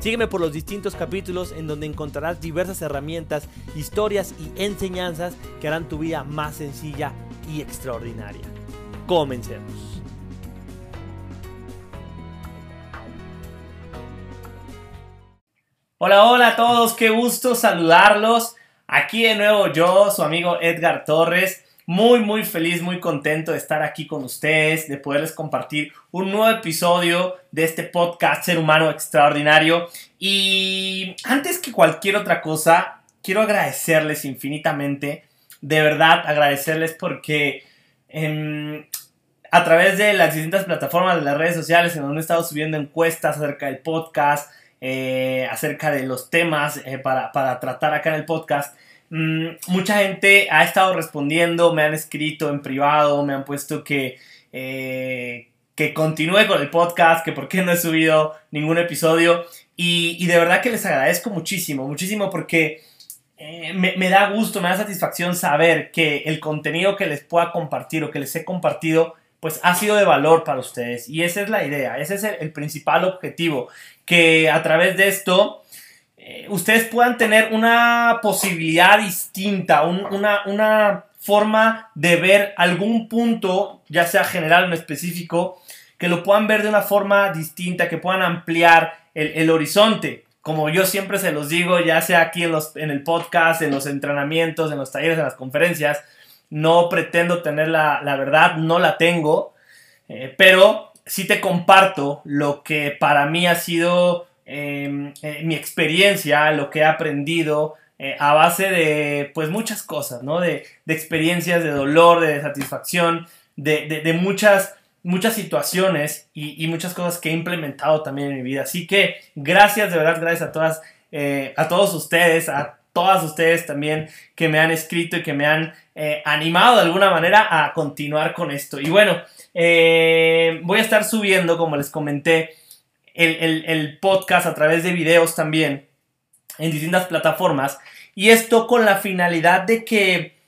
Sígueme por los distintos capítulos en donde encontrarás diversas herramientas, historias y enseñanzas que harán tu vida más sencilla y extraordinaria. Comencemos. Hola, hola a todos, qué gusto saludarlos. Aquí de nuevo yo, su amigo Edgar Torres. Muy, muy feliz, muy contento de estar aquí con ustedes, de poderles compartir un nuevo episodio de este podcast Ser Humano Extraordinario. Y antes que cualquier otra cosa, quiero agradecerles infinitamente, de verdad agradecerles porque em, a través de las distintas plataformas de las redes sociales en donde he estado subiendo encuestas acerca del podcast, eh, acerca de los temas eh, para, para tratar acá en el podcast, mucha gente ha estado respondiendo, me han escrito en privado, me han puesto que, eh, que continúe con el podcast, que por qué no he subido ningún episodio. Y, de verdad que les agradezco muchísimo, muchísimo porque eh, me, da gusto, me da satisfacción saber que el contenido que les pueda compartir o que les he compartido pues ha sido de valor para ustedes. Y esa es la idea, ese es el principal objetivo, que a través de esto eh, ustedes puedan tener una posibilidad distinta, una, forma de ver algún punto, ya sea general o específico, que lo puedan ver de una forma distinta, que puedan ampliar el, horizonte. Como yo siempre se los digo, ya sea aquí en, los, en el podcast, en los entrenamientos, en los talleres, en las conferencias, no pretendo tener la, verdad, no la tengo, eh, pero sí te comparto lo que para mí ha sido Em, eh, mi experiencia, lo que he aprendido eh, a base de pues muchas cosas, ¿no? De, experiencias de dolor, de satisfacción, de, muchas, muchas situaciones y, muchas cosas que he implementado también en mi vida. Así que gracias, de verdad, gracias a todas, eh, a todos ustedes, a todas ustedes también que me han escrito y que me han animado de alguna manera a continuar con esto. Y bueno, voy a estar subiendo, como les comenté, el, podcast a través de videos también en distintas plataformas. Y esto con la finalidad de que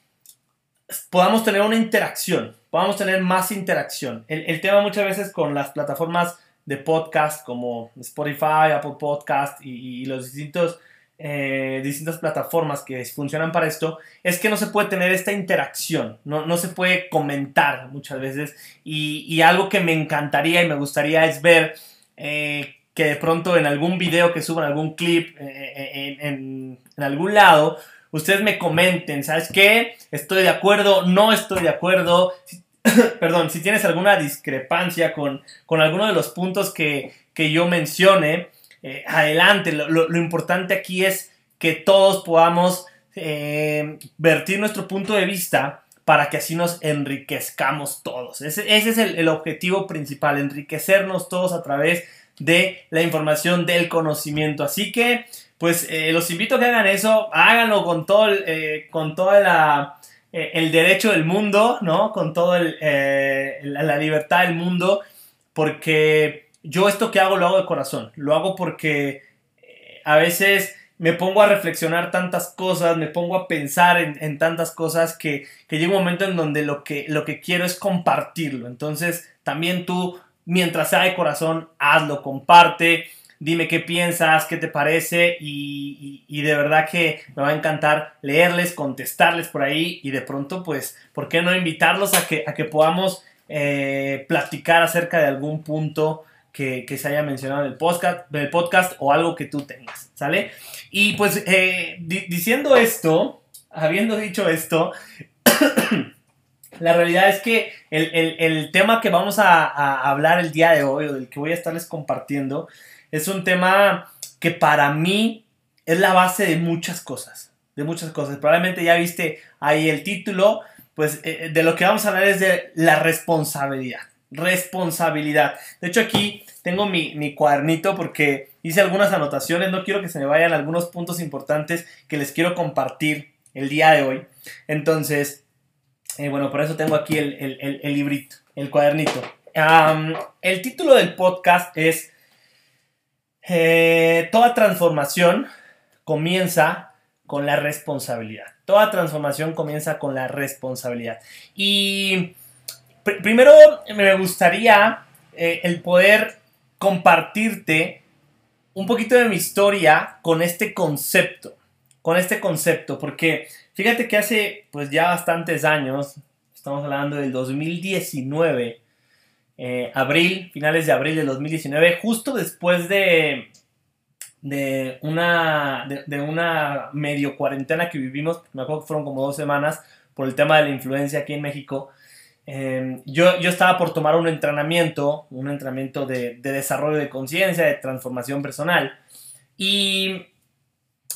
podamos tener una interacción, podamos tener más interacción. El, tema muchas veces con las plataformas de podcast como Spotify, Apple Podcast y, los distintos eh, distintas plataformas que funcionan para esto, es que no se puede tener esta interacción, no, no se puede comentar muchas veces. Y, y, algo que me encantaría y me gustaría es ver eh, que de pronto en algún video que suban, algún clip eh, eh, en, algún lado, ustedes me comenten, ¿sabes qué? Estoy de acuerdo, no estoy de acuerdo. perdón, si tienes alguna discrepancia con, con alguno de los puntos que, yo mencione, adelante. Lo, importante aquí es que todos podamos vertir nuestro punto de vista para que así nos enriquezcamos todos. Ese, es el, objetivo principal, enriquecernos todos a través de la información, del conocimiento. Así que, pues, eh, los invito a que hagan eso, háganlo con todo, el, eh, con toda eh, el derecho del mundo, ¿no? Con toda la libertad del mundo, porque yo esto que hago lo hago de corazón, lo hago porque a veces me pongo a reflexionar tantas cosas, me pongo a pensar en, tantas cosas que, llega un momento en donde lo que, lo que quiero es compartirlo. Entonces, también tú, mientras sea de corazón, hazlo, comparte, dime qué piensas, qué te parece y, de verdad que me va a encantar leerles, contestarles por ahí y de pronto, pues, ¿por qué no invitarlos a que, a que podamos eh, platicar acerca de algún punto? Que, se haya mencionado en el podcast, el podcast o algo que tú tengas, ¿sale? Y pues eh, diciendo esto, habiendo dicho esto, la realidad es que el, tema que vamos a, hablar el día de hoy, o del que voy a estarles compartiendo, es un tema que para mí es la base de muchas cosas, de muchas cosas. Probablemente ya viste ahí el título, pues eh, de lo que vamos a hablar es de la responsabilidad. Responsabilidad. De hecho aquí tengo mi, mi, cuadernito porque hice algunas anotaciones, no quiero que se me vayan algunos puntos importantes que les quiero compartir el día de hoy. Entonces, eh, bueno, por eso tengo aquí el, librito, el cuadernito. el título del podcast es eh, Toda transformación comienza con la responsabilidad. Toda transformación comienza con la responsabilidad. Y primero me gustaría eh, el poder compartirte un poquito de mi historia con este concepto. Con este concepto, porque fíjate que hace pues ya bastantes años, estamos hablando del 2019, eh, abril, finales de abril del 2019, justo después de, de, una, de, una medio cuarentena que vivimos, me acuerdo que fueron como dos semanas por el tema de la influencia aquí en México, Em, yo, yo, estaba por tomar un entrenamiento, un entrenamiento de, desarrollo de conciencia, de transformación personal, y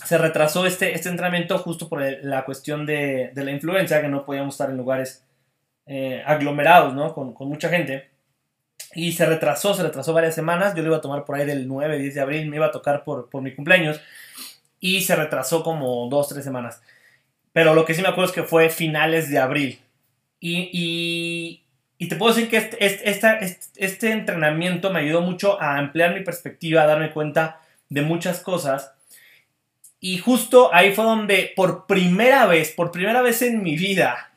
se retrasó este, este entrenamiento justo por la cuestión de, la influencia, que no podíamos estar en lugares eh, aglomerados, ¿no? Con, mucha gente. Y se retrasó, se retrasó varias semanas. Yo lo iba a tomar por ahí del 9, 10 de abril, me iba a tocar por, por mi cumpleaños. Y se retrasó como 2, 3 semanas. Pero lo que sí me acuerdo es que fue finales de abril. Y, te puedo decir que este, este, este, entrenamiento me ayudó mucho a ampliar mi perspectiva, a darme cuenta de muchas cosas. Y justo ahí fue donde por primera vez, por primera vez en mi vida,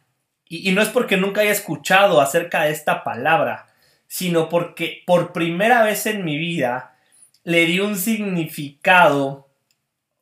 y, y, no es porque nunca haya escuchado acerca de esta palabra, sino porque por primera vez en mi vida le di un significado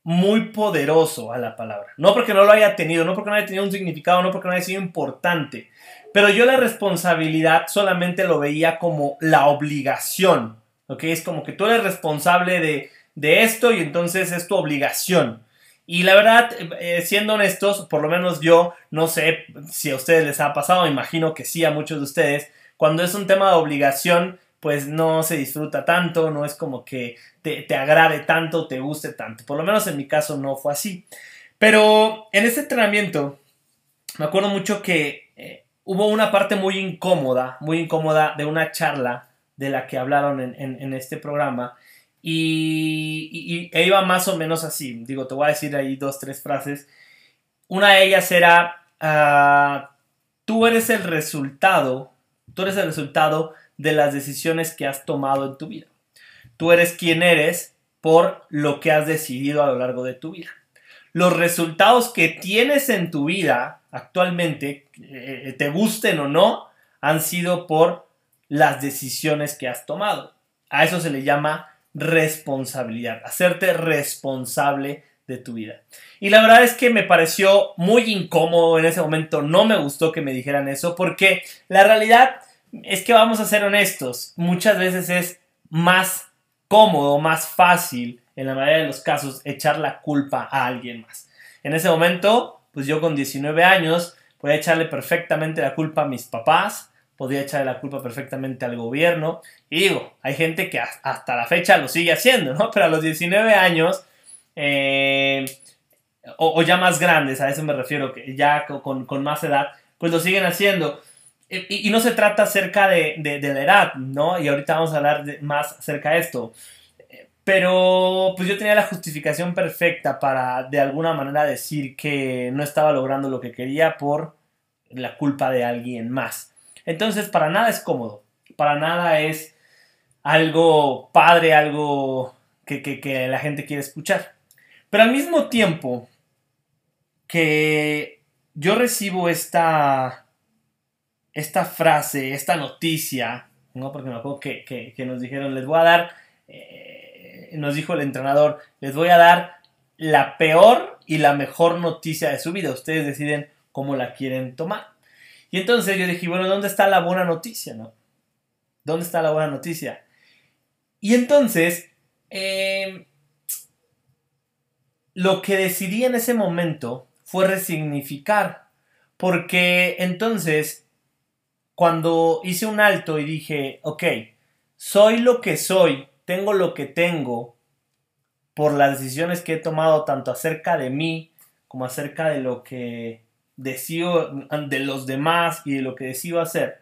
muy poderoso a la palabra. No porque no lo haya tenido, no porque no haya tenido un significado, no porque no haya sido importante. Pero yo la responsabilidad solamente lo veía como la obligación. ¿Ok? Es como que tú eres responsable de, de esto y entonces es tu obligación. Y la verdad, eh, siendo honestos, por lo menos yo no sé si a ustedes les ha pasado, imagino que sí a muchos de ustedes, cuando es un tema de obligación, pues no se disfruta tanto, no es como que te, agrade tanto, te guste tanto. Por lo menos en mi caso no fue así. Pero en este entrenamiento me acuerdo mucho que hubo una parte muy incómoda, muy incómoda de una charla de la que hablaron en, este programa. Y, e iba más o menos así. Digo, te voy a decir ahí dos, tres frases. Una de ellas era, ah, tú eres el resultado, tú eres el resultado de las decisiones que has tomado en tu vida. Tú eres quien eres por lo que has decidido a lo largo de tu vida. Los resultados que tienes en tu vida actualmente, eh, te gusten o no, han sido por las decisiones que has tomado. A eso se le llama responsabilidad, hacerte responsable de tu vida. Y la verdad es que me pareció muy incómodo en ese momento, no me gustó que me dijeran eso, porque la realidad es que vamos a ser honestos, muchas veces es más cómodo, más fácil, en la mayoría de los casos, echar la culpa a alguien más. En ese momento, pues yo con 19 años podía echarle perfectamente la culpa a mis papás, podía echarle la culpa perfectamente al gobierno. Y digo, hay gente que hasta la fecha lo sigue haciendo, ¿no? Pero a los 19 años, eh, o, ya más grandes, a eso me refiero, que ya con, más edad, pues lo siguen haciendo. Y, no se trata acerca de, la edad, ¿no? Y ahorita vamos a hablar más acerca de esto. Pero pues yo tenía la justificación perfecta para de alguna manera decir que no estaba logrando lo que quería por la culpa de alguien más. Entonces, para nada es cómodo, para nada es algo padre, algo que, que la gente quiere escuchar. Pero al mismo tiempo que yo recibo esta esta frase, esta noticia, ¿no? Porque me acuerdo que, nos dijeron, les voy a dar, eh, nos dijo el entrenador, les voy a dar la peor y la mejor noticia de su vida. Ustedes deciden cómo la quieren tomar. Y entonces yo dije, bueno, ¿dónde está la buena noticia, no? ¿Dónde está la buena noticia? Y entonces, em, lo que decidí en ese momento fue resignificar. Porque entonces cuando hice un alto y dije, ok, soy lo que soy, tengo lo que tengo por las decisiones que he tomado tanto acerca de mí como acerca de lo que decido de los demás y de lo que decido hacer.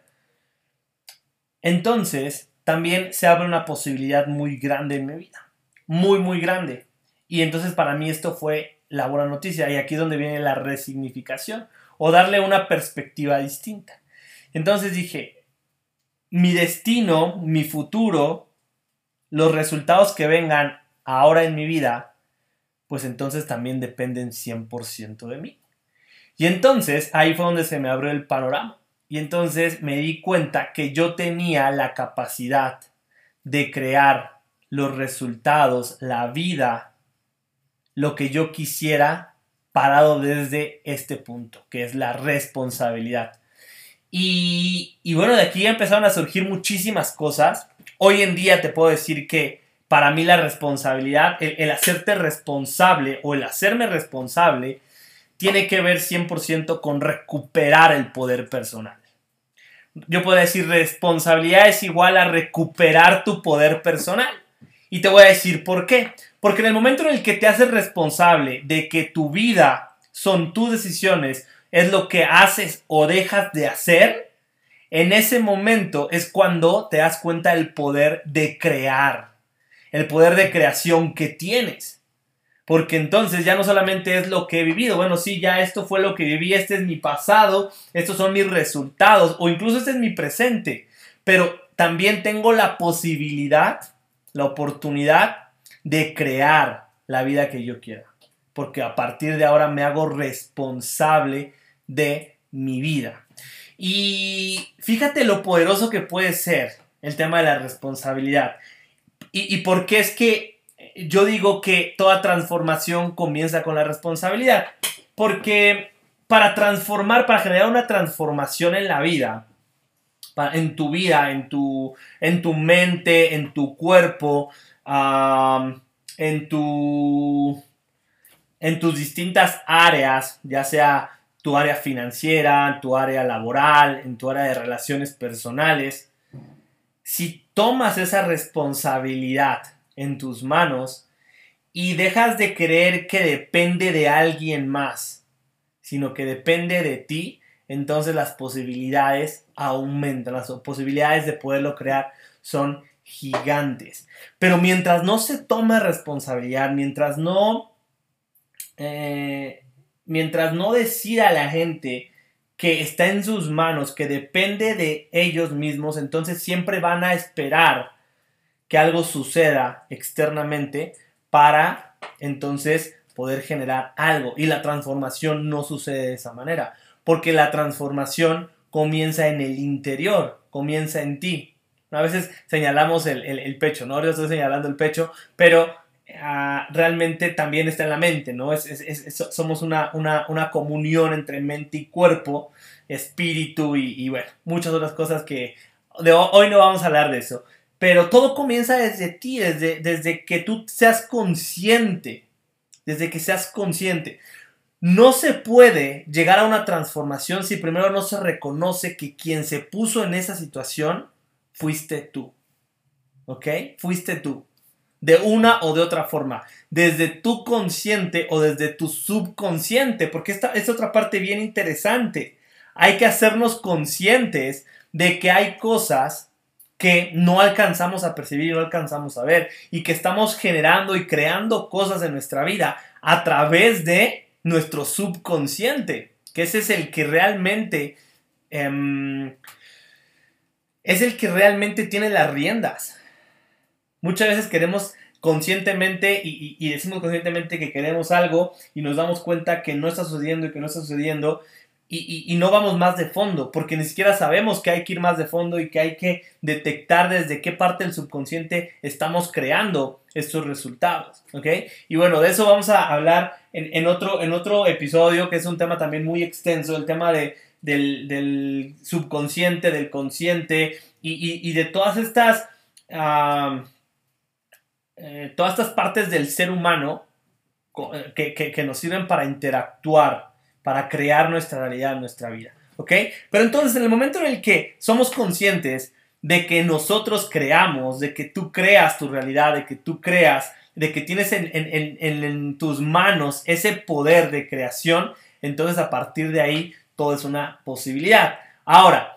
entonces también se abre una posibilidad muy grande en mi vida. Muy, muy grande. Y entonces para mí esto fue la buena noticia. Y aquí es donde viene la resignificación o darle una perspectiva distinta. Entonces dije, mi destino, mi futuro, los resultados que vengan ahora en mi vida, pues entonces también dependen 100% de mí. Y entonces ahí fue donde se me abrió el panorama. Y entonces me di cuenta que yo tenía la capacidad de crear los resultados, la vida, lo que yo quisiera parado desde este punto, que es la responsabilidad. Y, bueno, de aquí empezaron a surgir muchísimas cosas. Hoy en día te puedo decir que para mí la responsabilidad, el, hacerte responsable o el hacerme responsable, tiene que ver 100% con recuperar el poder personal yo puedo decir responsabilidad es igual a recuperar tu poder personal. Y te voy a decir por qué. Porque en el momento en el que te haces responsable de que tu vida son tus decisiones, es lo que haces o dejas de hacer, en ese momento es cuando te das cuenta del poder de crear, el poder de creación que tienes porque entonces ya no solamente es lo que he vivido, bueno, sí, ya esto fue lo que viví, este es mi pasado, estos son mis resultados, o incluso este es mi presente, pero también tengo la posibilidad, la oportunidad de crear la vida que yo quiera, porque a partir de ahora me hago responsable de mi vida. Y fíjate lo poderoso que puede ser el tema de la responsabilidad. Y, y por qué es que yo digo que toda transformación comienza con la responsabilidad. Porque para transformar, para generar una transformación en la vida, en tu vida, en tu, en tu mente, en tu cuerpo, en, tu, en tus distintas áreas, ya sea tu área financiera, tu área laboral, en tu área de relaciones personales, si tomas esa responsabilidad en tus manos y dejas de creer que depende de alguien más, sino que depende de ti, entonces las posibilidades aumentan, las posibilidades de poderlo crear son gigantes. Pero mientras no se tome responsabilidad, mientras no, eh, mientras no decida la gente que está en sus manos, que depende de ellos mismos, entonces siempre van a esperar que algo suceda externamente para entonces poder generar algo. Y la transformación no sucede de esa manera, porque la transformación comienza en el interior, comienza en ti. A veces señalamos el, pecho, ¿no? Ahora estoy señalando el pecho, pero ah, realmente también está en la mente, ¿no? Es, somos una, una, comunión entre mente y cuerpo, espíritu y, y bueno, muchas otras cosas que de, hoy no vamos a hablar de eso. Pero todo comienza desde ti, desde, desde que tú seas consciente, desde que seas consciente. No se puede llegar a una transformación si primero no se reconoce que quien se puso en esa situación fuiste tú. ¿Ok? Fuiste tú. De una o de otra forma. Desde tu consciente o desde tu subconsciente. Porque esta es otra parte bien interesante. Hay que hacernos conscientes de que hay cosas que no alcanzamos a percibir y no alcanzamos a ver y que estamos generando y creando cosas en nuestra vida a través de nuestro subconsciente, que ese es el que realmente em, es el que realmente tiene las riendas. Muchas veces queremos conscientemente y, decimos conscientemente que queremos algo y nos damos cuenta que no está sucediendo y que no está sucediendo y, no vamos más de fondo, porque ni siquiera sabemos que hay que ir más de fondo y que hay que detectar desde qué parte del subconsciente estamos creando estos resultados, ¿ok? Y bueno, de eso vamos a hablar en, otro, en otro episodio, que es un tema también muy extenso, el tema de, del, subconsciente, del consciente y, de todas estas, eh, todas estas partes del ser humano que, que nos sirven para interactuar para crear nuestra realidad, nuestra vida. ¿Ok? Pero entonces, en el momento en el que somos conscientes de que nosotros creamos, de que tú creas tu realidad, de que tú creas, de que tienes en, tus manos ese poder de creación, entonces a partir de ahí todo es una posibilidad. Ahora,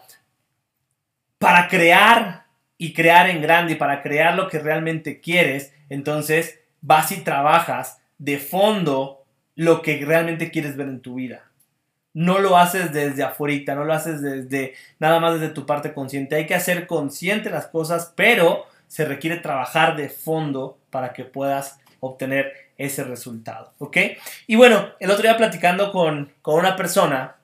para crear y crear en grande y para crear lo que realmente quieres, entonces vas y trabajas de fondo lo que realmente quieres ver en tu vida. No lo haces desde afuera, no lo haces desde nada más desde tu parte consciente. Hay que hacer consciente las cosas, pero se requiere trabajar de fondo para que puedas obtener ese resultado, ¿ok? Y bueno, el otro día platicando con, una persona,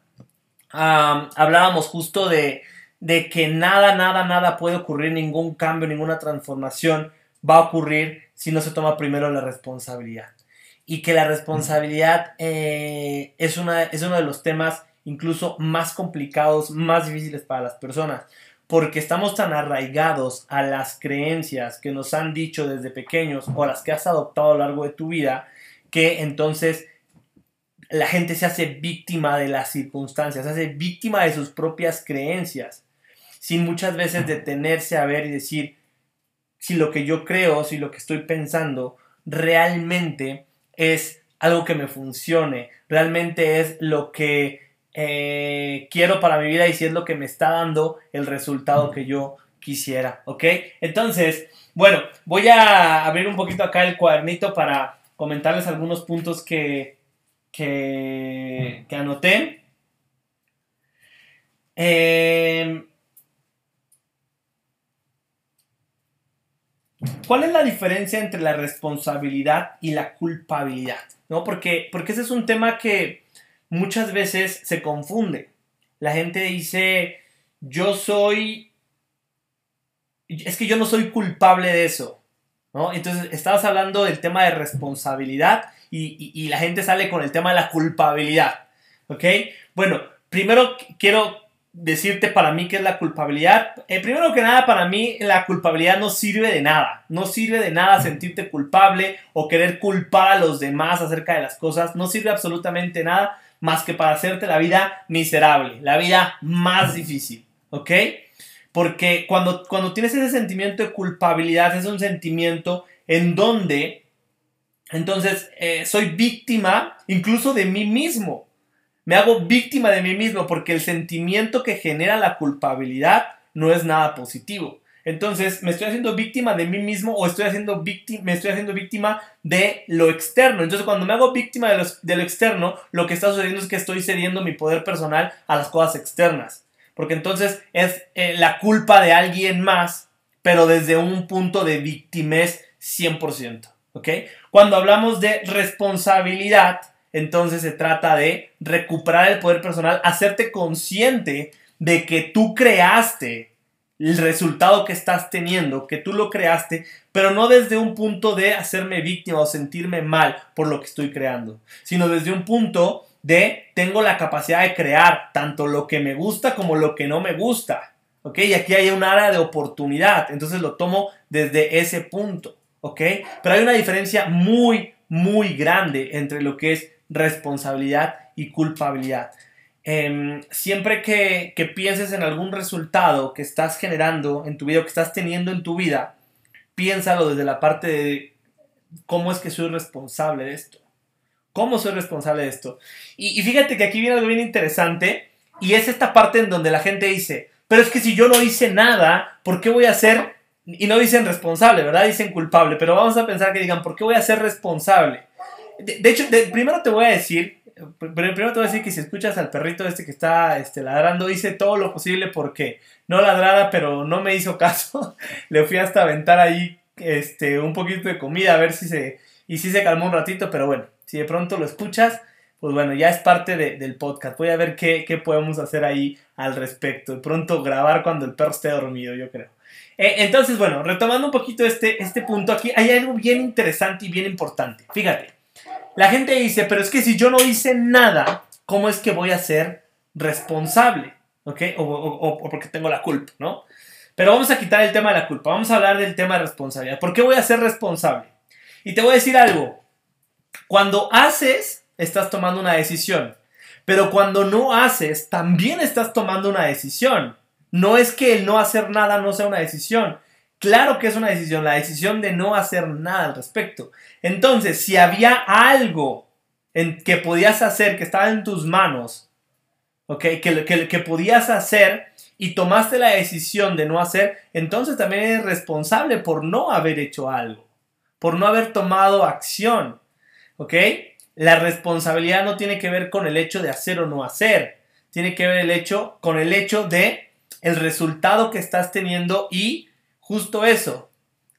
hablábamos justo de, de que nada, nada, nada puede ocurrir, ningún cambio, ninguna transformación va a ocurrir si no se toma primero la responsabilidad. Y que la responsabilidad eh, es, una, es uno de los temas incluso más complicados, más difíciles para las personas porque estamos tan arraigados a las creencias que nos han dicho desde pequeños o las que has adoptado a lo largo de tu vida, que entonces la gente se hace víctima de las circunstancias, se hace víctima de sus propias creencias, sin muchas veces detenerse a ver y decir si lo que yo creo, si lo que estoy pensando realmente es algo que me funcione, realmente es lo que eh, quiero para mi vida y si es lo que me está dando el resultado que yo quisiera, ¿ok? Entonces, bueno, voy a abrir un poquito acá el cuadernito para comentarles algunos puntos que, que, anoté. Em, ¿Cuál es la diferencia entre la responsabilidad y la culpabilidad? ¿No? Porque, porque ese es un tema que, muchas veces se confunde. La gente dice, yo soy, es que yo no soy culpable de eso. ¿no? Entonces, estabas hablando del tema de responsabilidad y, la gente sale con el tema de la culpabilidad. ¿Ok? Bueno, primero quiero decirte para mí qué es la culpabilidad. Eh, primero que nada, para mí la culpabilidad no sirve de nada. No sirve de nada sentirte culpable o querer culpar a los demás acerca de las cosas. No sirve absolutamente nada más que para hacerte la vida miserable, la vida más difícil, ¿ok? Porque cuando, cuando tienes ese sentimiento de culpabilidad, es un sentimiento en donde, entonces, eh, soy víctima incluso de mí mismo. Me hago víctima de mí mismo porque el sentimiento que genera la culpabilidad no es nada positivo. Entonces, me estoy haciendo víctima de mí mismo o estoy haciendo víctima, me estoy haciendo víctima de lo externo. Entonces, cuando me hago víctima de, lo externo, lo que está sucediendo es que estoy cediendo mi poder personal a las cosas externas. Porque entonces es eh, la culpa de alguien más, pero desde un punto de victimez 100%. ¿Ok? Cuando hablamos de responsabilidad, entonces se trata de recuperar el poder personal, hacerte consciente de que tú creaste el resultado que estás teniendo, que tú lo creaste, pero no desde un punto de hacerme víctima o sentirme mal por lo que estoy creando, sino desde un punto de tengo la capacidad de crear tanto lo que me gusta como lo que no me gusta. ¿Ok? Y aquí hay un área de oportunidad, entonces lo tomo desde ese punto. ¿Ok? Pero hay una diferencia muy, muy grande entre lo que es responsabilidad y culpabilidad. Em, siempre que, pienses en algún resultado que estás generando en tu vida que estás teniendo en tu vida, piénsalo desde la parte de cómo es que soy responsable de esto. ¿Cómo soy responsable de esto? Y, y fíjate que aquí viene algo bien interesante y es esta parte en donde la gente dice, pero es que si yo no hice nada, ¿por qué voy a ser... Y no dicen responsable, ¿verdad? Dicen culpable, pero vamos a pensar que digan, ¿por qué voy a ser responsable? De, hecho, primero te voy a decir primero te voy a decir que si escuchas al perrito este que está este, ladrando, hice todo lo posible porque no ladrara, pero no me hizo caso. Le fui hasta aventar ahí este, un poquito de comida a ver si se... Y si se calmó un ratito, pero bueno, si de pronto lo escuchas, pues bueno, ya es parte del podcast. Voy a ver qué, podemos hacer ahí al respecto. De pronto grabar cuando el perro esté dormido, yo creo. Eh, entonces, bueno, retomando un poquito este, este punto, aquí hay algo bien interesante y bien importante. Fíjate, la gente dice, pero es que si yo no hice nada, ¿cómo es que voy a ser responsable? ¿Ok? O, porque tengo la culpa, ¿no? Pero vamos a quitar el tema de la culpa, vamos a hablar del tema de responsabilidad. ¿Por qué voy a ser responsable? Y te voy a decir algo. Cuando haces, estás tomando una decisión. Pero cuando no haces, también estás tomando una decisión. No es que el no hacer nada no sea una decisión. Claro que es una decisión, la decisión de no hacer nada al respecto. Entonces, si había algo en que podías hacer, que estaba en tus manos, ¿ok? Que, que, que podías hacer y tomaste la decisión de no hacer, entonces también eres responsable por no haber hecho algo, por no haber tomado acción. ¿Ok? La responsabilidad no tiene que ver con el hecho de hacer o no hacer, tiene que ver el hecho con el hecho de el resultado que estás teniendo y justo eso,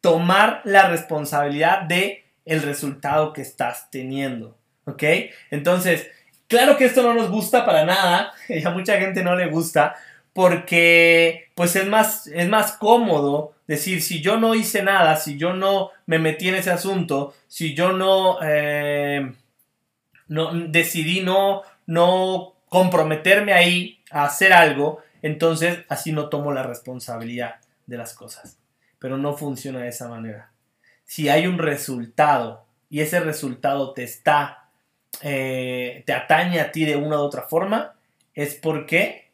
tomar la responsabilidad de el resultado que estás teniendo. ¿Ok? Entonces, claro que esto no nos gusta para nada, y a mucha gente no le gusta, porque pues es más, es más cómodo decir, si yo no hice nada, si yo no me metí en ese asunto, si yo no, eh, no decidí no, no comprometerme ahí a hacer algo, entonces así no tomo la responsabilidad de las cosas. Pero no funciona de esa manera. Si hay un resultado y ese resultado te está, eh, te atañe a ti de una u otra forma, es porque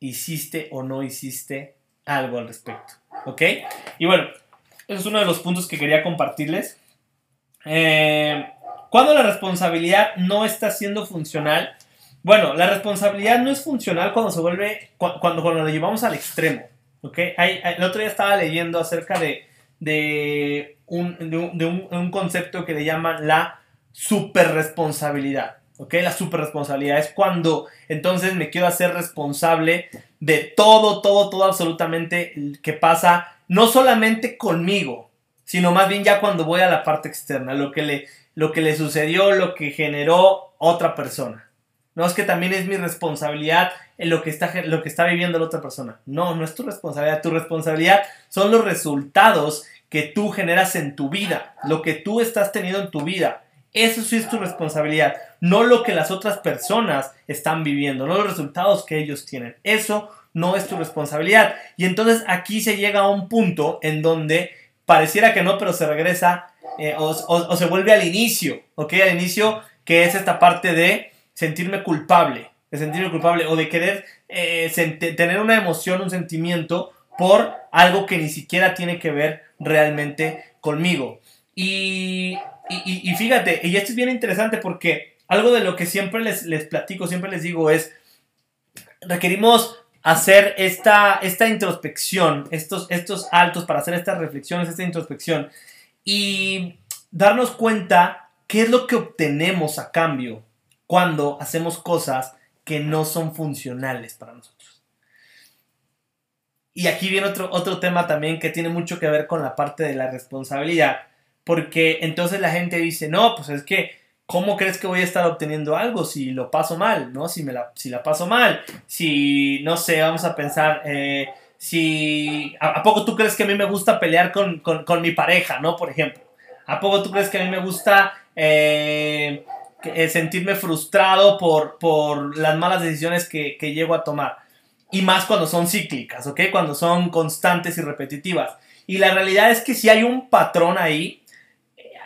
hiciste o no hiciste algo al respecto. ¿Ok? Y bueno, ese es uno de los puntos que quería compartirles. Eh, cuando la responsabilidad no está siendo funcional, bueno, la responsabilidad no es funcional cuando se vuelve, cuando, cuando lo llevamos al extremo. ¿Ok? el otro día estaba leyendo acerca de, de, un, de, un, concepto que le llaman la superresponsabilidad. ¿Ok? La superresponsabilidad es cuando entonces me quiero hacer responsable de todo, todo, todo absolutamente que pasa, no solamente conmigo, sino más bien ya cuando voy a la parte externa, lo que le, lo que le sucedió, lo que generó otra persona. No es que también es mi responsabilidad lo que está, lo que está viviendo la otra persona. No, no es tu responsabilidad. Tu responsabilidad son los resultados que tú generas en tu vida, lo que tú estás teniendo en tu vida. Eso sí es tu responsabilidad, no lo que las otras personas están viviendo, no los resultados que ellos tienen. Eso no es tu responsabilidad. Y entonces aquí se llega a un punto en donde pareciera que no, pero se regresa eh, o, se vuelve al inicio, ¿ok? Al inicio que es esta parte de sentirme culpable, de sentirme culpable o de querer eh, tener una emoción, un sentimiento por algo que ni siquiera tiene que ver realmente conmigo. Y, y, fíjate, y esto es bien interesante porque algo de lo que siempre les, les platico, siempre les digo es, requerimos hacer esta, esta introspección, estos, estos altos para hacer estas reflexiones, esta introspección y darnos cuenta qué es lo que obtenemos a cambio cuando hacemos cosas que no son funcionales para nosotros. Y aquí viene otro, otro tema también que tiene mucho que ver con la parte de la responsabilidad, porque entonces la gente dice, no, pues es que, ¿cómo crees que voy a estar obteniendo algo si lo paso mal? ¿No? Si, me la, si la paso mal, si, no sé, vamos a pensar, eh, si, ¿a, poco tú crees que a mí me gusta pelear con, mi pareja, ¿no? Por ejemplo, ¿a poco tú crees que a mí me gusta eh, eh, sentirme frustrado por, por, las malas decisiones que, que llego a tomar? Y más cuando son cíclicas, ¿ok? Cuando son constantes y repetitivas. Y la realidad es que si hay un patrón ahí,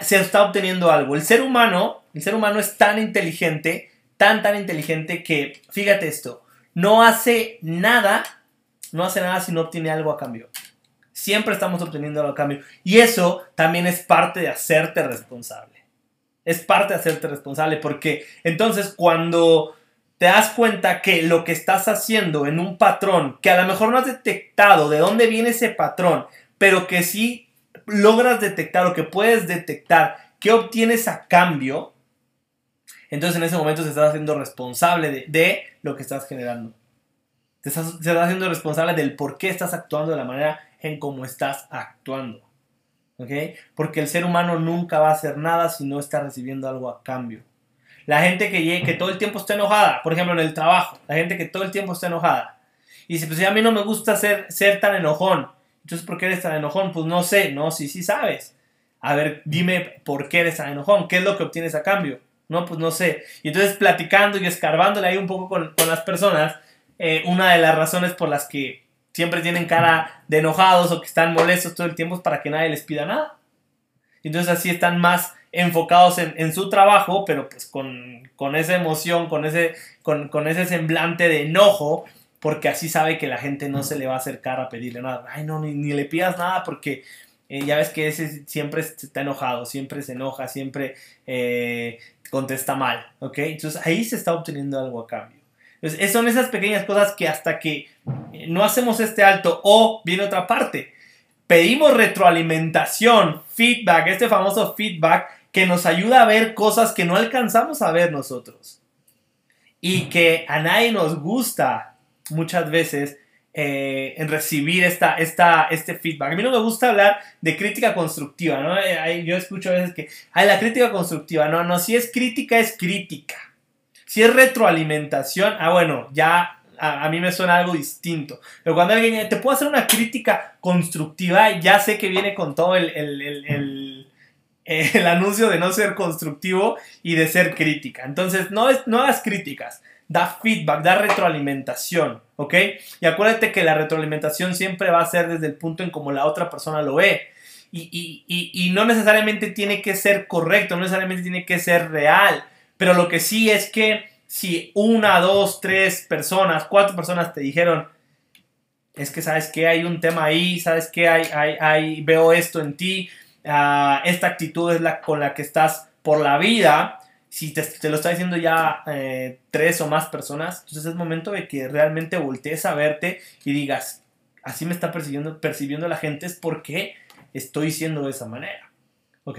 se está obteniendo algo. El ser humano, el ser humano es tan inteligente, tan, tan inteligente que, fíjate esto, no hace nada no hace nada si no obtiene algo a cambio. Siempre estamos obteniendo algo a cambio. Y eso también es parte de hacerte responsable. Es parte de hacerte responsable porque entonces cuando te das cuenta que lo que estás haciendo en un patrón, que a lo mejor no has detectado de dónde viene ese patrón, pero que sí logras detectar o que puedes detectar qué obtienes a cambio, entonces en ese momento te estás haciendo responsable de, de lo que estás generando. Te estás, haciendo responsable del por qué estás actuando de la manera en cómo estás actuando. ¿Ok? Porque el ser humano nunca va a hacer nada si no está recibiendo algo a cambio. La gente que, que todo el tiempo está enojada, por ejemplo en el trabajo, la gente que todo el tiempo está enojada. Y dice, pues a mí no me gusta ser, ser tan enojón. Entonces, ¿por qué eres tan enojón? Pues no sé, no, sí, sí sabes. A ver, dime por qué eres tan enojón, qué es lo que obtienes a cambio. No, pues no sé. Y entonces platicando y escarbándole ahí un poco con, con las personas, eh, una de las razones por las que siempre tienen cara de enojados o que están molestos todo el tiempo para que nadie les pida nada. Entonces así están más enfocados en, su trabajo, pero pues con, esa emoción, con ese, con, ese semblante de enojo, porque así sabe que la gente no se le va a acercar a pedirle nada. Ay, no, ni, le pidas nada porque eh, ya ves que ese siempre está enojado, siempre se enoja, siempre eh, contesta mal, ¿ok? Entonces ahí se está obteniendo algo a cambio. Entonces, son esas pequeñas cosas que hasta que eh, no hacemos este alto o viene otra parte, pedimos retroalimentación, feedback, este famoso feedback que nos ayuda a ver cosas que no alcanzamos a ver nosotros y que a nadie nos gusta muchas veces eh, en recibir esta, esta, este feedback. A mí no me gusta hablar de crítica constructiva, ¿no? Eh, yo escucho a veces que, hay la crítica constructiva, no, no, si es crítica es crítica. Si es retroalimentación, ah, bueno, ya a, mí me suena algo distinto. Pero cuando alguien te puedo hacer una crítica constructiva, ya sé que viene con todo el, el, el, anuncio de no ser constructivo y de ser crítica. Entonces, no, es, no críticas, da feedback, da retroalimentación, ¿ok? Y acuérdate que la retroalimentación siempre va a ser desde el punto en como la otra persona lo ve. Y, y, y, no necesariamente tiene que ser correcto, no necesariamente tiene que ser real, pero lo que sí es que si una, dos, tres personas, cuatro personas te dijeron, es que sabes que hay un tema ahí, sabes que hay, hay, veo esto en ti, uh, esta actitud es la con la que estás por la vida, si te, te lo está diciendo ya eh, tres o más personas, entonces es momento de que realmente voltees a verte y digas, así me está percibiendo, percibiendo la gente, es porque estoy siendo de esa manera. ¿Ok?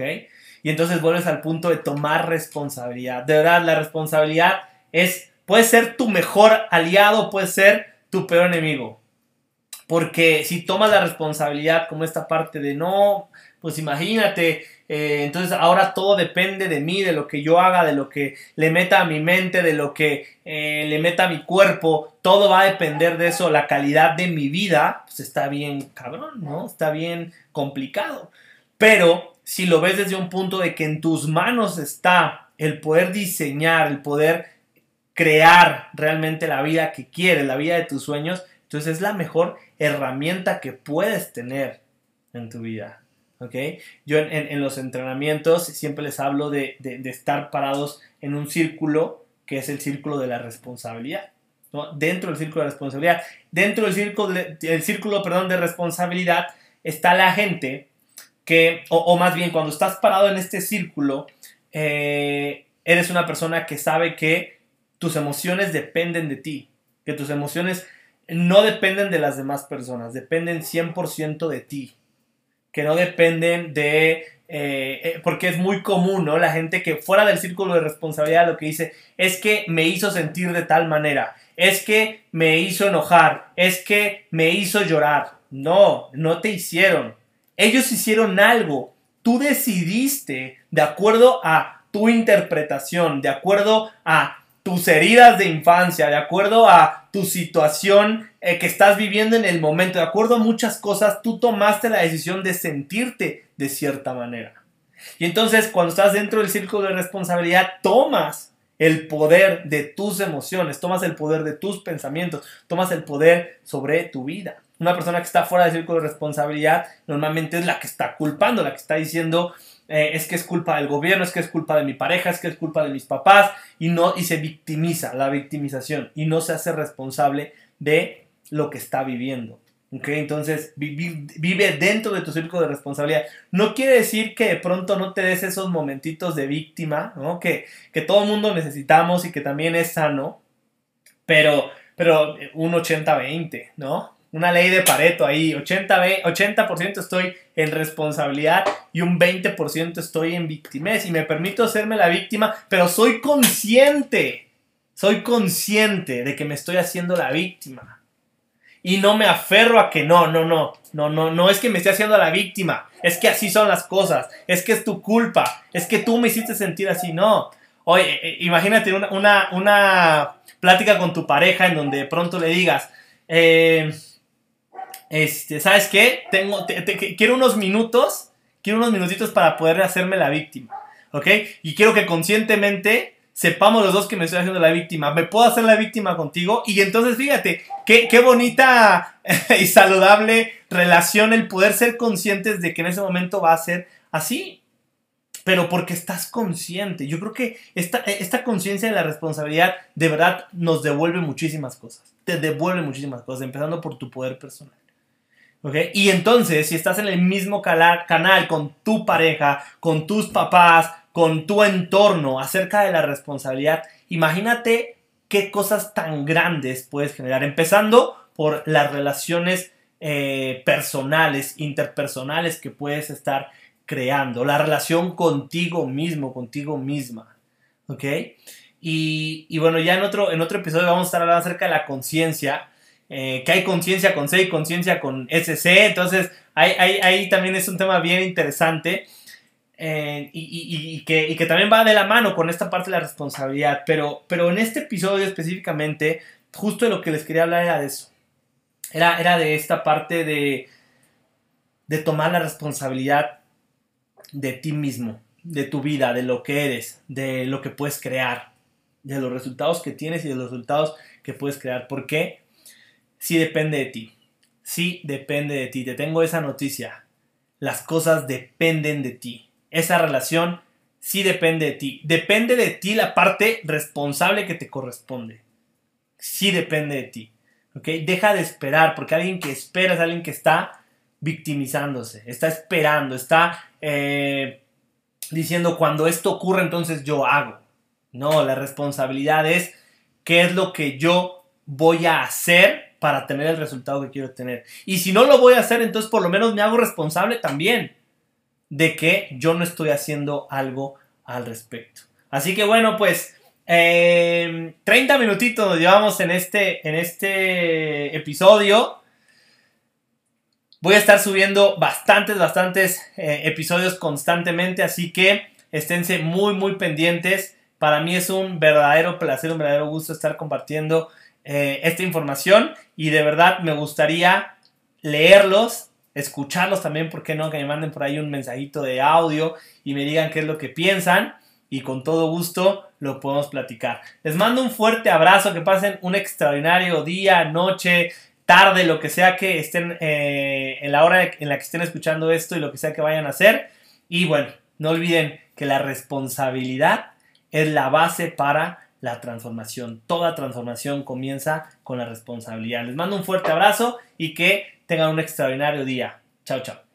Y entonces vuelves al punto de tomar responsabilidad. De verdad, la responsabilidad es, puede ser tu mejor aliado, puede ser tu peor enemigo. Porque si tomas la responsabilidad como esta parte de no, pues imagínate, eh, entonces ahora todo depende de mí, de lo que yo haga, de lo que le meta a mi mente, de lo que eh, le meta a mi cuerpo, todo va a depender de eso, la calidad de mi vida, pues está bien cabrón, ¿no? Está bien complicado. Pero si lo ves desde un punto de que en tus manos está el poder diseñar, el poder crear realmente la vida que quieres, la vida de tus sueños, entonces es la mejor herramienta que puedes tener en tu vida. ¿ok? Yo en, los entrenamientos siempre les hablo de, estar parados en un círculo que es el círculo de la responsabilidad. Dentro del círculo de responsabilidad. Dentro del círculo, el círculo perdón, de responsabilidad está la gente que, o, más bien cuando estás parado en este círculo, eh, eres una persona que sabe que tus emociones dependen de ti, que tus emociones no dependen de las demás personas, dependen 100% de ti, que no dependen de... Eh, eh, porque es muy común, ¿no? La gente que fuera del círculo de responsabilidad lo que dice es que me hizo sentir de tal manera, es que me hizo enojar, es que me hizo llorar. No, no te hicieron. Ellos hicieron algo. Tú decidiste de acuerdo a tu interpretación, de acuerdo a tus heridas de infancia, de acuerdo a tu situación eh, que estás viviendo en el momento, de acuerdo a muchas cosas, tú tomaste la decisión de sentirte de cierta manera. Y entonces cuando estás dentro del círculo de responsabilidad, tomas el poder de tus emociones, tomas el poder de tus pensamientos, tomas el poder sobre tu vida. Una persona que está fuera del círculo de responsabilidad normalmente es la que está culpando, la que está diciendo eh, es que es culpa del gobierno, es que es culpa de mi pareja, es que es culpa de mis papás y no y se victimiza, la victimización y no se hace responsable de lo que está viviendo. Entonces vive dentro de tu círculo de responsabilidad. No quiere decir que de pronto no te des esos momentitos de víctima, ¿no? que, que todo el mundo necesitamos y que también es sano, pero, pero un 80-20, ¿no? Una ley de Pareto ahí, 80%, 80 estoy en responsabilidad y un 20% estoy en victimez y me permito hacerme la víctima, pero soy consciente, soy consciente de que me estoy haciendo la víctima. Y no me aferro a que no, no, no, no, no, no es que me esté haciendo la víctima, es que así son las cosas, es que es tu culpa, es que tú me hiciste sentir así, no. Oye, eh, imagínate una, una, una plática con tu pareja en donde de pronto le digas, eh, este, ¿sabes qué? Tengo, quiero unos minutos, quiero unos minutitos para poder hacerme la víctima, ¿ok? Y quiero que conscientemente sepamos los dos que me estoy haciendo la víctima. Me puedo hacer la víctima contigo y entonces fíjate, qué, qué bonita y saludable relación el poder ser conscientes de que en ese momento va a ser así. Pero porque estás consciente. Yo creo que esta, esta conciencia de la responsabilidad de verdad nos devuelve muchísimas cosas. Te devuelve muchísimas cosas, empezando por tu poder personal. Y entonces, si estás en el mismo canal con tu pareja, con tus papás, con tu entorno acerca de la responsabilidad, imagínate qué cosas tan grandes puedes generar. Empezando por las relaciones eh, personales, interpersonales que puedes estar creando. La relación contigo mismo, contigo misma. ¿Ok? Y, bueno, ya en otro, en otro episodio vamos a estar hablando acerca de la conciencia. Eh, que hay conciencia con C y conciencia con SC. Entonces, ahí, también es un tema bien interesante. Eh, y, que, también va de la mano con esta parte de la responsabilidad. Pero, pero en este episodio específicamente, justo lo que les quería hablar era de eso. Era, era de esta parte de, de tomar la responsabilidad de ti mismo, de tu vida, de lo que eres, de lo que puedes crear, de los resultados que tienes y de los resultados que puedes crear. ¿Por qué? Sí depende de ti. Sí depende de ti. Te tengo esa noticia. Las cosas dependen de ti. Esa relación sí depende de ti. Depende de ti la parte responsable que te corresponde. Sí depende de ti. ¿Ok? Deja de esperar, porque alguien que espera es alguien que está victimizándose, está esperando, está eh, diciendo cuando esto ocurre entonces yo hago. No, la responsabilidad es qué es lo que yo voy a hacer para tener el resultado que quiero tener. Y si no lo voy a hacer, entonces por lo menos me hago responsable también de que yo no estoy haciendo algo al respecto. Así que bueno, pues 30 em, minutitos nos llevamos en este, en este episodio. Voy a estar subiendo bastantes, bastantes eh, episodios constantemente, así que esténse muy, muy pendientes. Para mí es un verdadero placer, un verdadero gusto estar compartiendo eh, esta información y de verdad me gustaría leerlos, escucharlos también, ¿por qué no? Que me manden por ahí un mensajito de audio y me digan qué es lo que piensan y con todo gusto lo podemos platicar. Les mando un fuerte abrazo, que pasen un extraordinario día, noche, tarde, lo que sea que estén eh, en la hora en la que estén escuchando esto y lo que sea que vayan a hacer. Y bueno, no olviden que la responsabilidad es la base para la transformación. Toda transformación comienza con la responsabilidad. Les mando un fuerte abrazo y que tengan un extraordinario día. Chao, chao.